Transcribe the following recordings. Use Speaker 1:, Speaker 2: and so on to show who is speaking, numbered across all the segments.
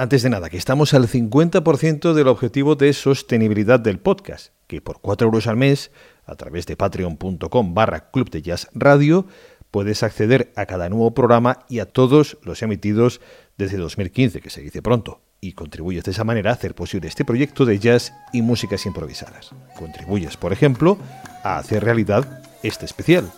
Speaker 1: Antes de nada, que estamos al 50% del objetivo de sostenibilidad del podcast, que por 4 euros al mes, a través de patreon.com barra club de jazz radio, puedes acceder a cada nuevo programa y a todos los emitidos desde 2015, que se dice pronto, y contribuyes de esa manera a hacer posible este proyecto de jazz y músicas improvisadas. Contribuyes, por ejemplo, a hacer realidad este especial.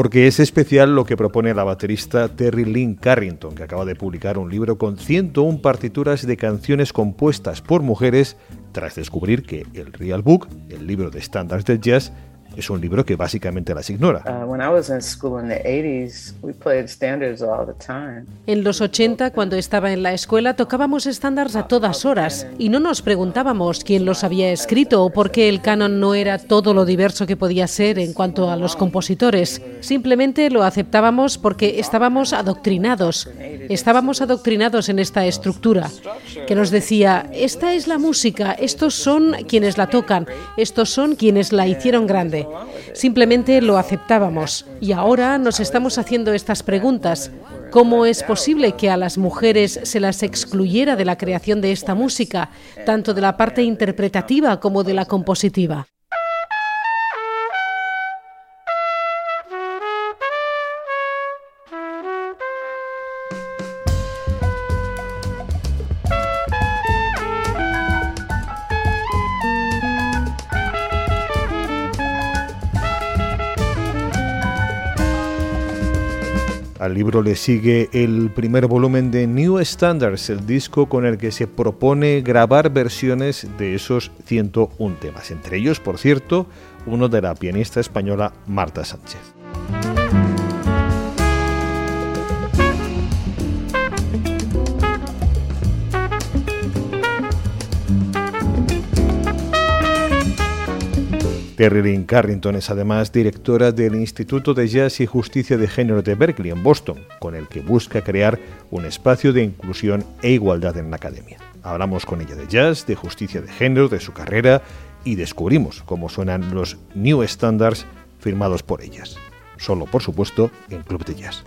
Speaker 1: Porque es especial lo que propone la baterista Terry Lynn Carrington, que acaba de publicar un libro con 101 partituras de canciones compuestas por mujeres tras descubrir que el Real Book, el libro de estándares del jazz, es un libro que básicamente las ignora.
Speaker 2: En los 80, cuando estaba en la escuela, tocábamos estándares a todas horas y no nos preguntábamos quién los había escrito o por qué el canon no era todo lo diverso que podía ser en cuanto a los compositores. Simplemente lo aceptábamos porque estábamos adoctrinados. Estábamos adoctrinados en esta estructura que nos decía, esta es la música, estos son quienes la tocan, estos son quienes la hicieron grande. Simplemente lo aceptábamos y ahora nos estamos haciendo estas preguntas. ¿Cómo es posible que a las mujeres se las excluyera de la creación de esta música, tanto de la parte interpretativa como de la compositiva?
Speaker 1: Al libro le sigue el primer volumen de New Standards, el disco con el que se propone grabar versiones de esos 101 temas, entre ellos, por cierto, uno de la pianista española Marta Sánchez. Terry Carrington es además directora del Instituto de Jazz y Justicia de Género de Berkeley en Boston, con el que busca crear un espacio de inclusión e igualdad en la academia. Hablamos con ella de jazz, de justicia de género, de su carrera y descubrimos cómo suenan los New Standards firmados por ellas. Solo, por supuesto, en Club de Jazz.